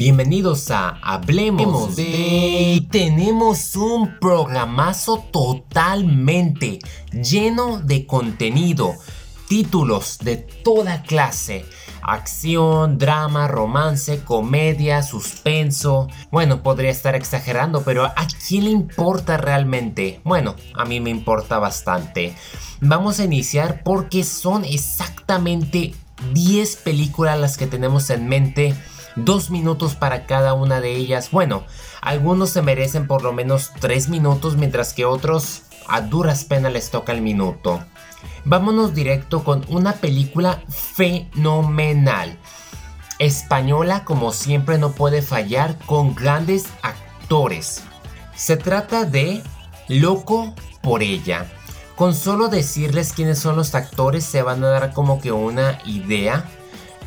Bienvenidos a Hablemos de... Tenemos un programazo totalmente lleno de contenido, títulos de toda clase, acción, drama, romance, comedia, suspenso. Bueno, podría estar exagerando, pero ¿a quién le importa realmente? Bueno, a mí me importa bastante. Vamos a iniciar porque son exactamente 10 películas las que tenemos en mente dos minutos para cada una de ellas. Bueno, algunos se merecen por lo menos tres minutos, mientras que otros a duras penas les toca el minuto. Vámonos directo con una película fenomenal. Española, como siempre, no puede fallar con grandes actores. Se trata de Loco por ella. Con solo decirles quiénes son los actores se van a dar como que una idea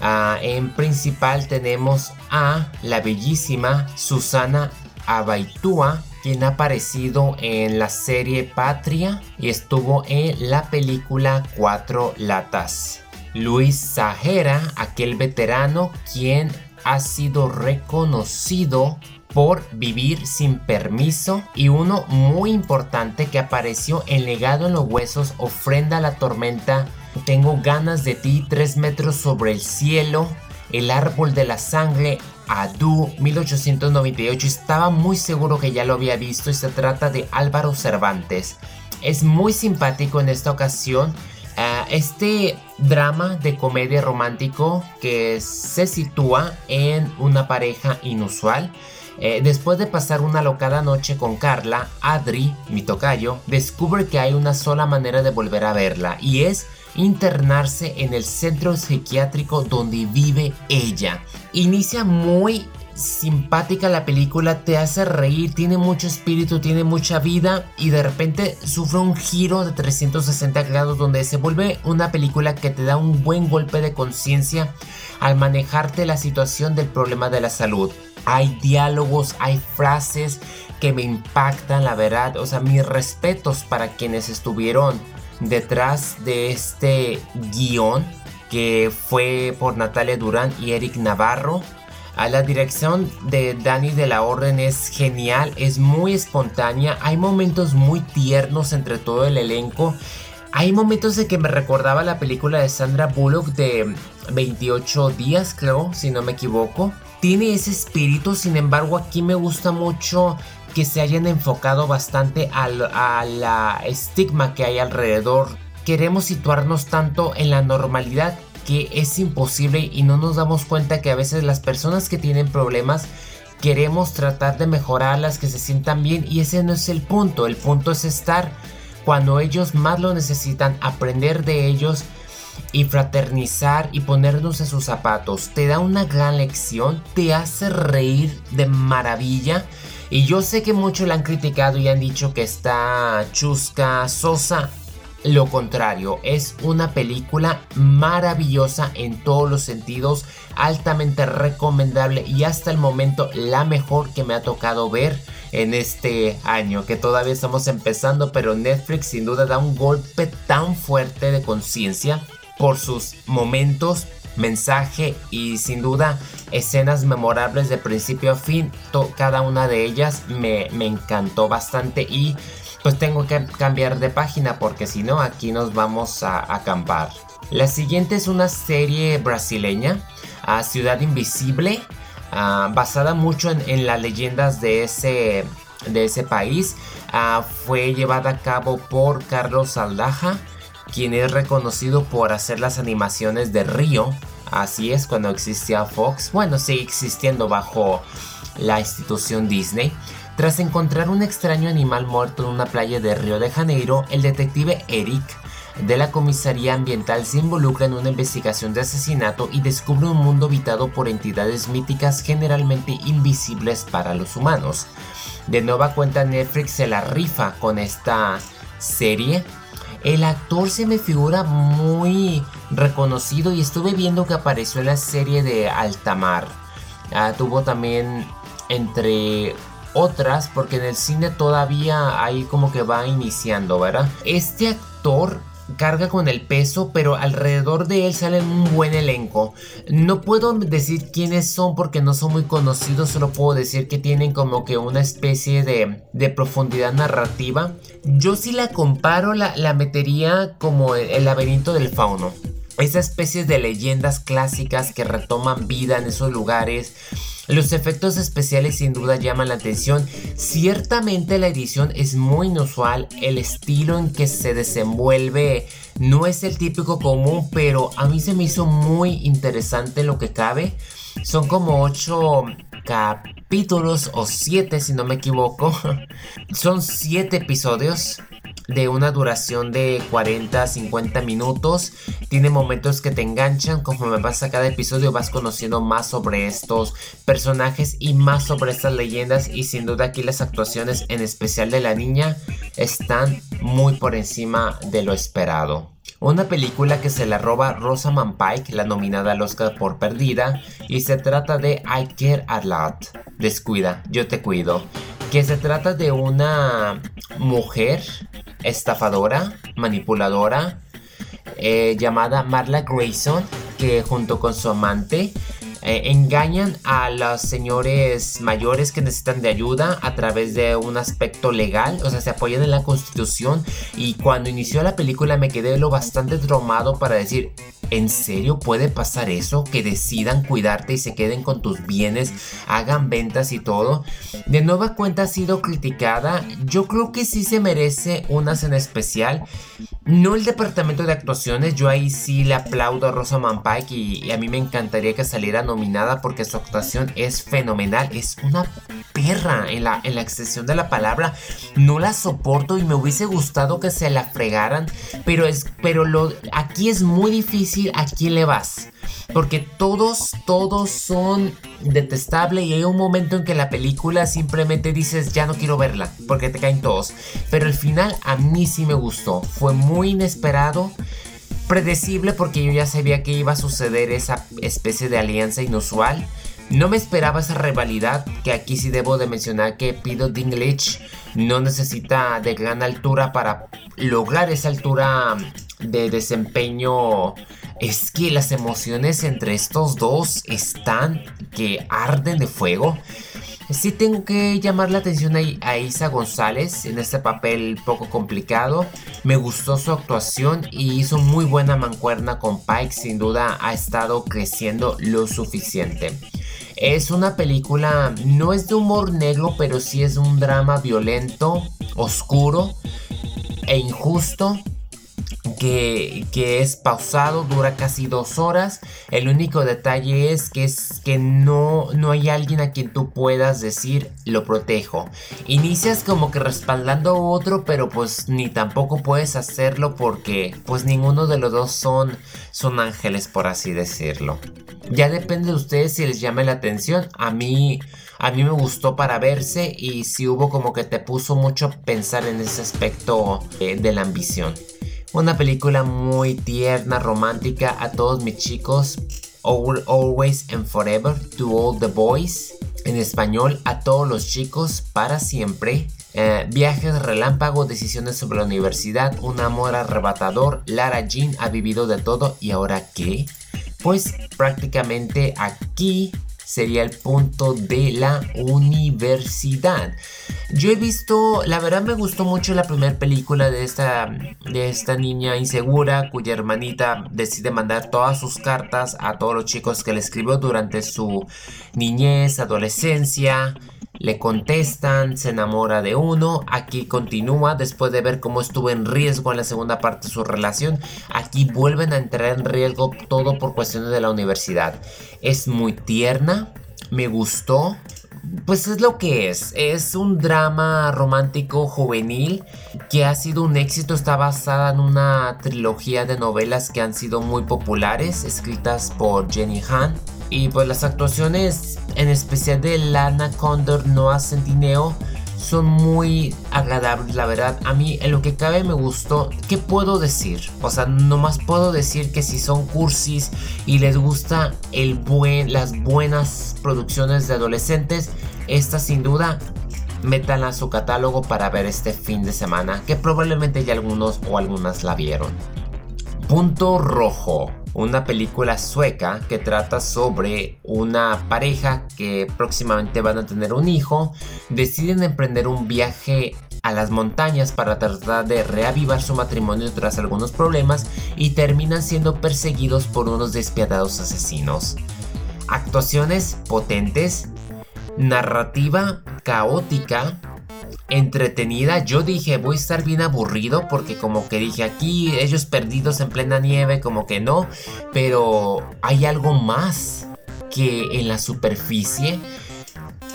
Ah, en principal tenemos a la bellísima Susana Abaitúa, quien ha aparecido en la serie Patria y estuvo en la película Cuatro Latas. Luis Sajera, aquel veterano quien ha sido reconocido por vivir sin permiso y uno muy importante que apareció en Legado en los Huesos, Ofrenda a la Tormenta tengo ganas de ti, tres metros sobre el cielo, El árbol de la sangre, Adu, 1898. Estaba muy seguro que ya lo había visto y se trata de Álvaro Cervantes. Es muy simpático en esta ocasión. Ah, este drama de comedia romántico que se sitúa en una pareja inusual. Eh, después de pasar una locada noche con Carla, Adri, mi tocayo, descubre que hay una sola manera de volver a verla y es internarse en el centro psiquiátrico donde vive ella. Inicia muy simpática la película, te hace reír, tiene mucho espíritu, tiene mucha vida y de repente sufre un giro de 360 grados donde se vuelve una película que te da un buen golpe de conciencia al manejarte la situación del problema de la salud. Hay diálogos, hay frases que me impactan, la verdad. O sea, mis respetos para quienes estuvieron detrás de este guion que fue por Natalia Durán y Eric Navarro. A la dirección de Dani de la Orden es genial, es muy espontánea, hay momentos muy tiernos entre todo el elenco. Hay momentos de que me recordaba la película de Sandra Bullock de 28 días, creo, si no me equivoco. Tiene ese espíritu, sin embargo, aquí me gusta mucho que se hayan enfocado bastante al, a la estigma que hay alrededor. Queremos situarnos tanto en la normalidad que es imposible y no nos damos cuenta que a veces las personas que tienen problemas queremos tratar de mejorarlas, que se sientan bien y ese no es el punto. El punto es estar cuando ellos más lo necesitan, aprender de ellos y fraternizar y ponernos en sus zapatos. Te da una gran lección, te hace reír de maravilla y yo sé que muchos la han criticado y han dicho que está chusca, sosa. Lo contrario, es una película maravillosa en todos los sentidos, altamente recomendable y hasta el momento la mejor que me ha tocado ver en este año, que todavía estamos empezando, pero Netflix sin duda da un golpe tan fuerte de conciencia por sus momentos mensaje y sin duda escenas memorables de principio a fin. cada una de ellas me, encantó bastante y pues tengo que cambiar de página porque si no aquí nos vamos a acampar. La siguiente es una serie brasileña, a Ciudad Invisible, basada mucho en, las leyendas de ese, de ese país. fue llevada a cabo por Carlos Aldaja quien es reconocido por hacer las animaciones de Río. Así es cuando existía Fox. Bueno, sigue existiendo bajo la institución Disney. Tras encontrar un extraño animal muerto en una playa de Río de Janeiro, el detective Eric de la comisaría ambiental se involucra en una investigación de asesinato y descubre un mundo habitado por entidades míticas generalmente invisibles para los humanos. De nueva cuenta Netflix se la rifa con esta serie el actor se me figura muy reconocido y estuve viendo que apareció en la serie de Altamar. Ah, tuvo también entre otras, porque en el cine todavía ahí como que va iniciando, ¿verdad? Este actor carga con el peso, pero alrededor de él sale un buen elenco. No puedo decir quiénes son porque no son muy conocidos, solo puedo decir que tienen como que una especie de, de profundidad narrativa. Yo si la comparo, la, la metería como el laberinto del fauno. Esa especie de leyendas clásicas que retoman vida en esos lugares. Los efectos especiales sin duda llaman la atención. Ciertamente la edición es muy inusual. El estilo en que se desenvuelve no es el típico común, pero a mí se me hizo muy interesante lo que cabe. Son como 8 capítulos o 7 si no me equivoco. Son 7 episodios de una duración de 40 50 minutos. Tiene momentos que te enganchan. Conforme vas a cada episodio vas conociendo más sobre estos personajes y más sobre estas leyendas. Y sin duda aquí las actuaciones, en especial de la niña, están muy por encima de lo esperado. Una película que se la roba Rosamund Pike, la nominada al Oscar por Perdida, y se trata de I Care a Lot. Descuida, yo te cuido. Que se trata de una mujer estafadora, manipuladora, eh, llamada Marla Grayson, que junto con su amante eh, engañan a los señores mayores que necesitan de ayuda a través de un aspecto legal, o sea, se apoyan en la constitución. Y cuando inició la película me quedé lo bastante traumado para decir, ¿En serio puede pasar eso? Que decidan cuidarte y se queden con tus bienes, hagan ventas y todo. De nueva cuenta ha sido criticada. Yo creo que sí se merece unas en especial. No el departamento de actuaciones, yo ahí sí le aplaudo a Rosamund Pike y, y a mí me encantaría que saliera nominada porque su actuación es fenomenal. Es una perra en la, en la extensión de la palabra. No la soporto y me hubiese gustado que se la fregaran. Pero, es, pero lo, aquí es muy difícil a quién le vas. Porque todos, todos son detestables y hay un momento en que la película simplemente dices ya no quiero verla porque te caen todos. Pero el final a mí sí me gustó. Fue muy inesperado predecible porque yo ya sabía que iba a suceder esa especie de alianza inusual. No me esperaba esa rivalidad, que aquí sí debo de mencionar que Peter Dinklage no necesita de gran altura para lograr esa altura de desempeño. Es que las emociones entre estos dos están que arden de fuego. Sí tengo que llamar la atención a, Isa González en este papel poco complicado. Me gustó su actuación y hizo muy buena mancuerna con Pike. Sin duda ha estado creciendo lo suficiente. Es una película, no es de humor negro, pero sí es un drama violento, oscuro e injusto que, es pausado, dura casi dos horas. El único detalle es que, es que no, no hay alguien a quien tú puedas decir lo protejo. Inicias como que respaldando a otro, pero pues ni tampoco puedes hacerlo porque pues ninguno de los dos son, son ángeles, por así decirlo. Ya depende de ustedes si les llame la atención. A mí, a mí me gustó para verse y si hubo como que te puso mucho pensar en ese aspecto eh, de la ambición. Una película muy tierna, romántica a todos mis chicos. Always and Forever to All the Boys. En español, a todos los chicos para siempre. Eh, viajes relámpago, decisiones sobre la universidad, un amor arrebatador. Lara Jean ha vivido de todo y ahora qué? Pues prácticamente aquí sería el punto de la universidad. Yo he visto, la verdad me gustó mucho la primera película de esta, de esta niña insegura cuya hermanita decide mandar todas sus cartas a todos los chicos que le escribió durante su niñez, adolescencia le contestan, se enamora de uno, aquí continúa después de ver cómo estuvo en riesgo en la segunda parte de su relación, aquí vuelven a entrar en riesgo todo por cuestiones de la universidad. Es muy tierna, me gustó, pues es lo que es. Es un drama romántico juvenil que ha sido un éxito. Está basada en una trilogía de novelas que han sido muy populares, escritas por Jenny Han. Y pues las actuaciones, en especial de Lana Condor, Noah Centineo, son muy agradables, la verdad. A mí, en lo que cabe, me gustó. ¿Qué puedo decir? O sea, nomás puedo decir que si son cursis y les gusta el buen, las buenas producciones de adolescentes, esta sin duda métanla a su catálogo para ver este fin de semana, que probablemente ya algunos o algunas la vieron. Punto Rojo, una película sueca que trata sobre una pareja que próximamente van a tener un hijo, deciden emprender un viaje a las montañas para tratar de reavivar su matrimonio tras algunos problemas y terminan siendo perseguidos por unos despiadados asesinos. Actuaciones potentes, narrativa caótica, entretenida. Yo dije, voy a estar bien aburrido porque como que dije aquí ellos perdidos en plena nieve, como que no, pero hay algo más que en la superficie.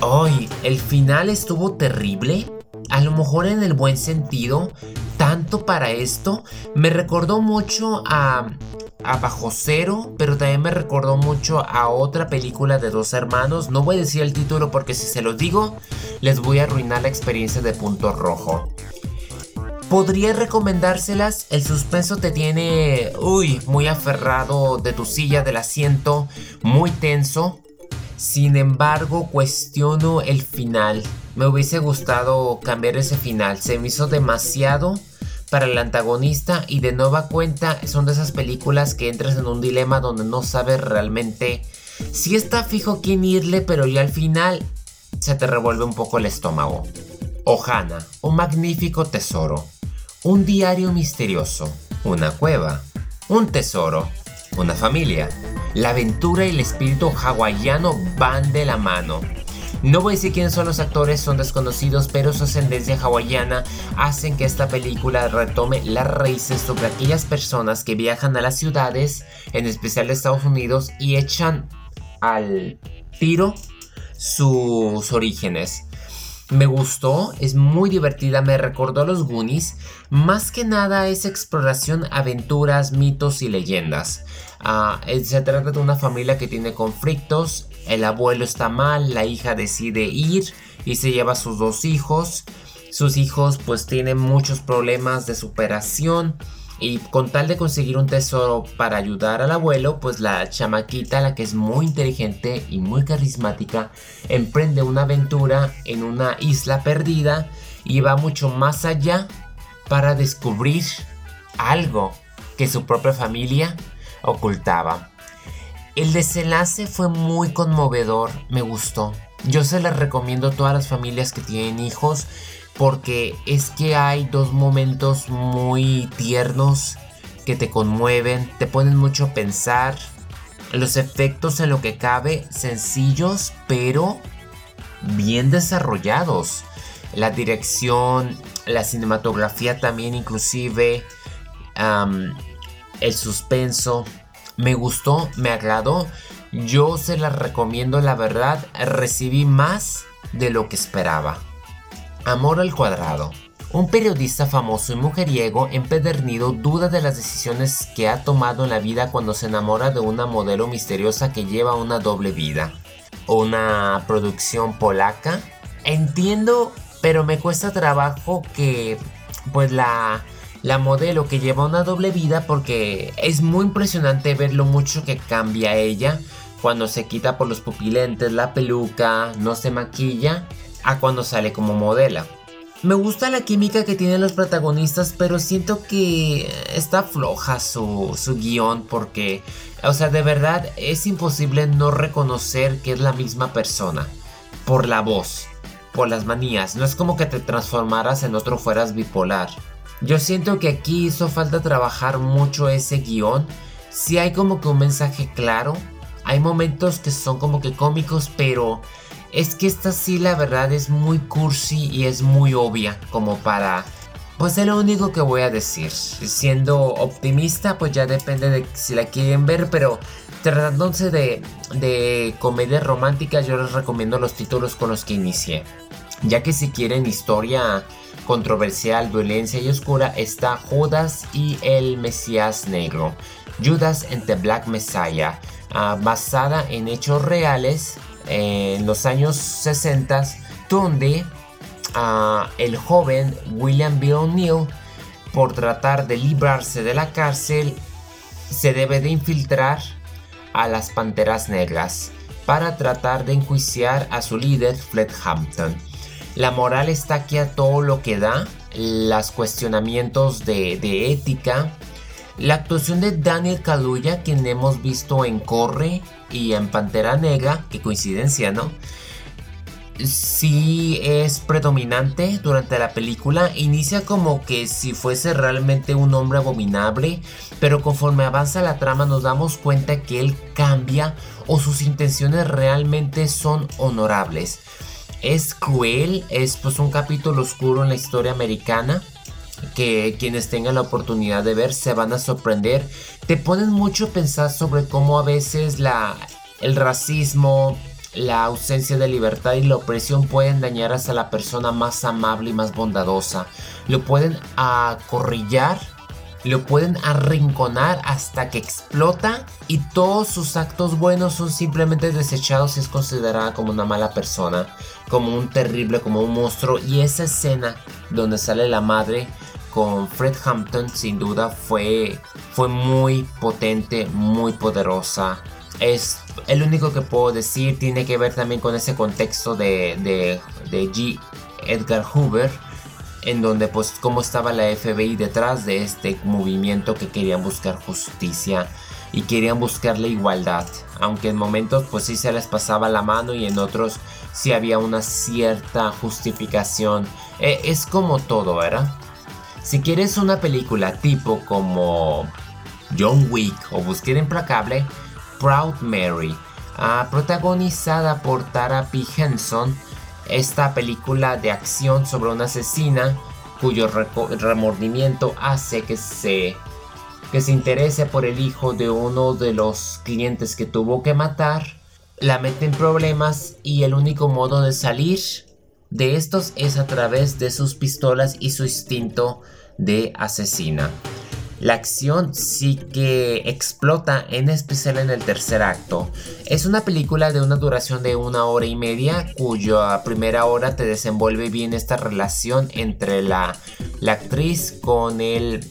Ay, el final estuvo terrible. A lo mejor en el buen sentido, tanto para esto, me recordó mucho a a Bajo Cero, pero también me recordó mucho a otra película de dos hermanos. No voy a decir el título porque si se los digo, les voy a arruinar la experiencia de Punto Rojo. Podría recomendárselas, el suspenso te tiene, uy, muy aferrado de tu silla, del asiento, muy tenso. Sin embargo, cuestiono el final. Me hubiese gustado cambiar ese final, se me hizo demasiado para el antagonista y de nueva cuenta son de esas películas que entras en un dilema donde no sabes realmente si está fijo quién irle, pero ya al final se te revuelve un poco el estómago. Ohana, un magnífico tesoro, un diario misterioso, una cueva, un tesoro, una familia. La aventura y el espíritu hawaiano van de la mano. No voy a decir quiénes son los actores, son desconocidos, pero su ascendencia hawaiana hacen que esta película retome las raíces sobre aquellas personas que viajan a las ciudades, en especial de Estados Unidos, y echan al tiro sus orígenes. Me gustó, es muy divertida, me recordó a los Goonies. Más que nada es exploración, aventuras, mitos y leyendas. Ah, se trata de una familia que tiene conflictos, el abuelo está mal, la hija decide ir y se lleva a sus dos hijos. Sus hijos pues tienen muchos problemas de superación y con tal de conseguir un tesoro para ayudar al abuelo, pues la chamaquita, la que es muy inteligente y muy carismática, emprende una aventura en una isla perdida y va mucho más allá para descubrir algo que su propia familia ocultaba. El desenlace fue muy conmovedor, me gustó. Yo se las recomiendo a todas las familias que tienen hijos porque es que hay dos momentos muy tiernos que te conmueven, te ponen mucho a pensar. Los efectos en lo que cabe, sencillos, pero bien desarrollados. La dirección, la cinematografía también inclusive, el suspenso. Me gustó, me agradó. Yo se las recomiendo, la verdad, recibí más de lo que esperaba. Amor al cuadrado. Un periodista famoso y mujeriego empedernido duda de las decisiones que ha tomado en la vida cuando se enamora de una modelo misteriosa que lleva una doble vida. Una producción polaca. Entiendo, pero me cuesta trabajo que pues la la modelo que lleva una doble vida porque es muy impresionante ver lo mucho que cambia ella cuando se quita por los pupilentes, la peluca, no se maquilla a cuando sale como modelo. Me gusta la química que tienen los protagonistas, pero siento que está floja su, su guion porque, o sea, de verdad es imposible no reconocer que es la misma persona. Por la voz, por las manías. No es como que te transformaras en otro fueras bipolar. Yo siento que aquí hizo falta trabajar mucho ese guion. Si hay como que un mensaje claro. Hay momentos que son como que cómicos, pero es que esta sí la verdad es muy cursi y es muy obvia como para... Pues es lo único que voy a decir. Siendo optimista, pues ya depende de si la quieren ver, pero tratándose de, de comedia romántica, yo les recomiendo los títulos con los que inicié. Ya que si quieren historia controversial, violencia y oscura, está Judas y el Mesías Negro. Judas and the Black Messiah, ah, basada en hechos reales en los años 60 donde ah, el joven William B. O'Neill por tratar de librarse de la cárcel se debe de infiltrar a las Panteras Negras para tratar de enjuiciar a su líder Fred Hampton. La moral está aquí a todo lo que da, los cuestionamientos de, ética, la actuación de Daniel Kaluuya, quien hemos visto en Corre y en Pantera Negra, qué coincidencia, ¿no? sí es predominante durante la película. Inicia como que si fuese realmente un hombre abominable, pero conforme avanza la trama nos damos cuenta que él cambia o sus intenciones realmente son honorables. Es cruel, es pues un capítulo oscuro en la historia americana que quienes tengan la oportunidad de ver se van a sorprender. Te ponen mucho a pensar sobre cómo a veces la, el racismo, la ausencia de libertad y la opresión pueden dañar hasta la persona más amable y más bondadosa. Lo pueden acorrillar, lo pueden arrinconar hasta que explota y todos sus actos buenos son simplemente desechados y es considerada como una mala persona, como un terrible, como un monstruo. Y esa escena donde sale la madre con Fred Hampton sin duda fue, fue muy potente, muy poderosa es el único que puedo decir. Tiene que ver también con ese contexto de, de, G. Edgar Hoover. En donde pues cómo estaba la FBI detrás de este movimiento que querían buscar justicia y querían buscar la igualdad. Aunque en momentos pues sí se les pasaba la mano y en otros sí había una cierta justificación. E, es como todo, ¿verdad? Si quieres una película tipo como John Wick o Búsqueda Implacable, Proud Mary, ah, protagonizada por Tara P. Henson, esta película de acción sobre una asesina cuyo remordimiento hace que se, que se interese por el hijo de uno de los clientes que tuvo que matar, la mete en problemas y el único modo de salir de estos es a través de sus pistolas y su instinto de asesina. La acción sí que explota, en especial en el tercer acto. Es una película de una duración de una hora y media, cuya primera hora te desenvuelve bien esta relación entre la, actriz con el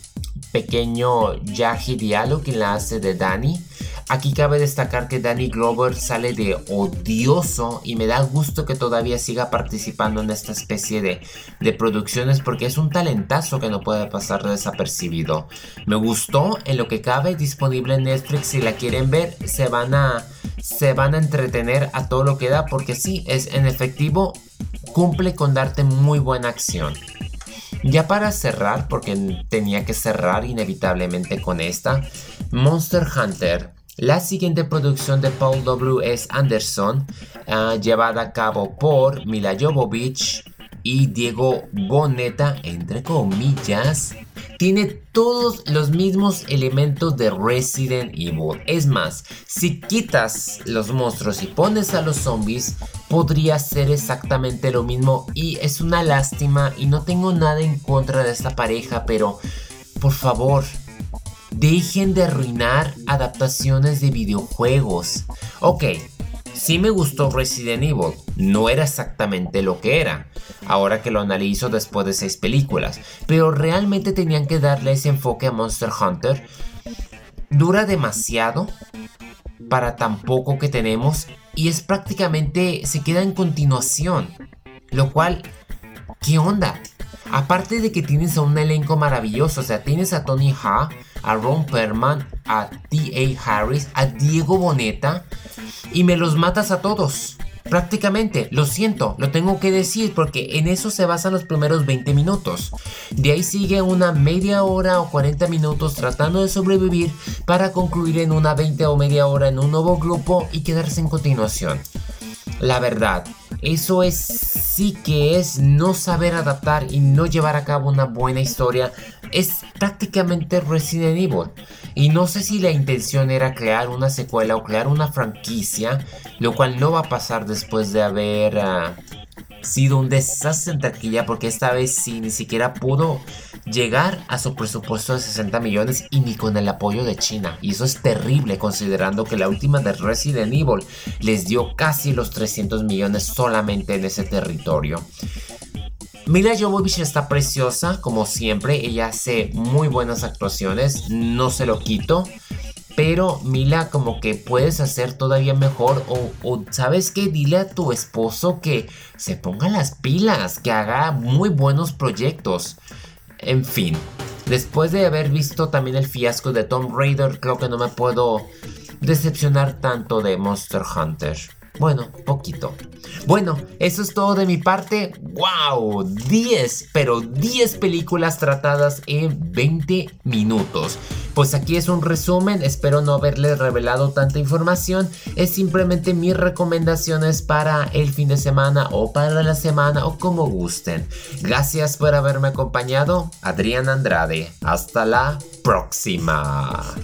pequeño Yahi Diallo, quien la hace de Danny. Aquí cabe destacar que Danny Glover sale de odioso y me da gusto que todavía siga participando en esta especie de, de, producciones porque es un talentazo que no puede pasar desapercibido. Me gustó en lo que cabe, disponible en Netflix si la quieren ver, se van a, se van a entretener a todo lo que da porque sí, es en efectivo, cumple con darte muy buena acción. Ya para cerrar, porque tenía que cerrar inevitablemente con esta, Monster Hunter. La siguiente producción de Paul W. S. Anderson, ah, llevada a cabo por Mila Jovovich y Diego Boneta, entre comillas, tiene todos los mismos elementos de Resident Evil. Es más, si quitas los monstruos y pones a los zombies, podría ser exactamente lo mismo. Y es una lástima y no tengo nada en contra de esta pareja, pero por favor, dejen de arruinar adaptaciones de videojuegos. Ok, Sí me gustó Resident Evil, no era exactamente lo que era, ahora que lo analizo después de seis películas, pero realmente tenían que darle ese enfoque a Monster Hunter. Dura demasiado para tan poco que tenemos y es prácticamente se queda en continuación, lo cual, ¿qué onda? Aparte de que tienes a un elenco maravilloso, o sea, tienes a Tony Ha, a Ron Perlman, a T.A. Harris, a Diego Boneta y me los matas a todos. Prácticamente, lo siento, lo tengo que decir porque en eso se basan los primeros 20 minutos. De ahí sigue una media hora o 40 minutos tratando de sobrevivir para concluir en una 20 o media hora en un nuevo grupo y quedarse en continuación. La verdad, eso es sí que es no saber adaptar y no llevar a cabo una buena historia. Es prácticamente Resident Evil. Y no sé si la intención era crear una secuela o crear una franquicia, lo cual no va a pasar después de haber ah, sido un desastre en taquilla porque esta vez sí ni siquiera pudo llegar a su presupuesto de 60 millones y ni con el apoyo de China. Y eso es terrible considerando que la última de Resident Evil les dio casi los 300 millones solamente en ese territorio. Mila Jovovich está preciosa, como siempre. Ella hace muy buenas actuaciones, no se lo quito. Pero Mila, como que puedes hacer todavía mejor. O, sabes que dile a tu esposo que se ponga las pilas, que haga muy buenos proyectos. En fin, después de haber visto también el fiasco de Tomb Raider, creo que no me puedo decepcionar tanto de Monster Hunter. Bueno, poquito. Bueno, eso es todo de mi parte. ¡Wow! 10, pero 10 películas tratadas en 20 minutos. Pues aquí es un resumen, espero no haberles revelado tanta información. Es simplemente mis recomendaciones para el fin de semana o para la semana o como gusten. Gracias por haberme acompañado. Adrián Andrade. Hasta la próxima.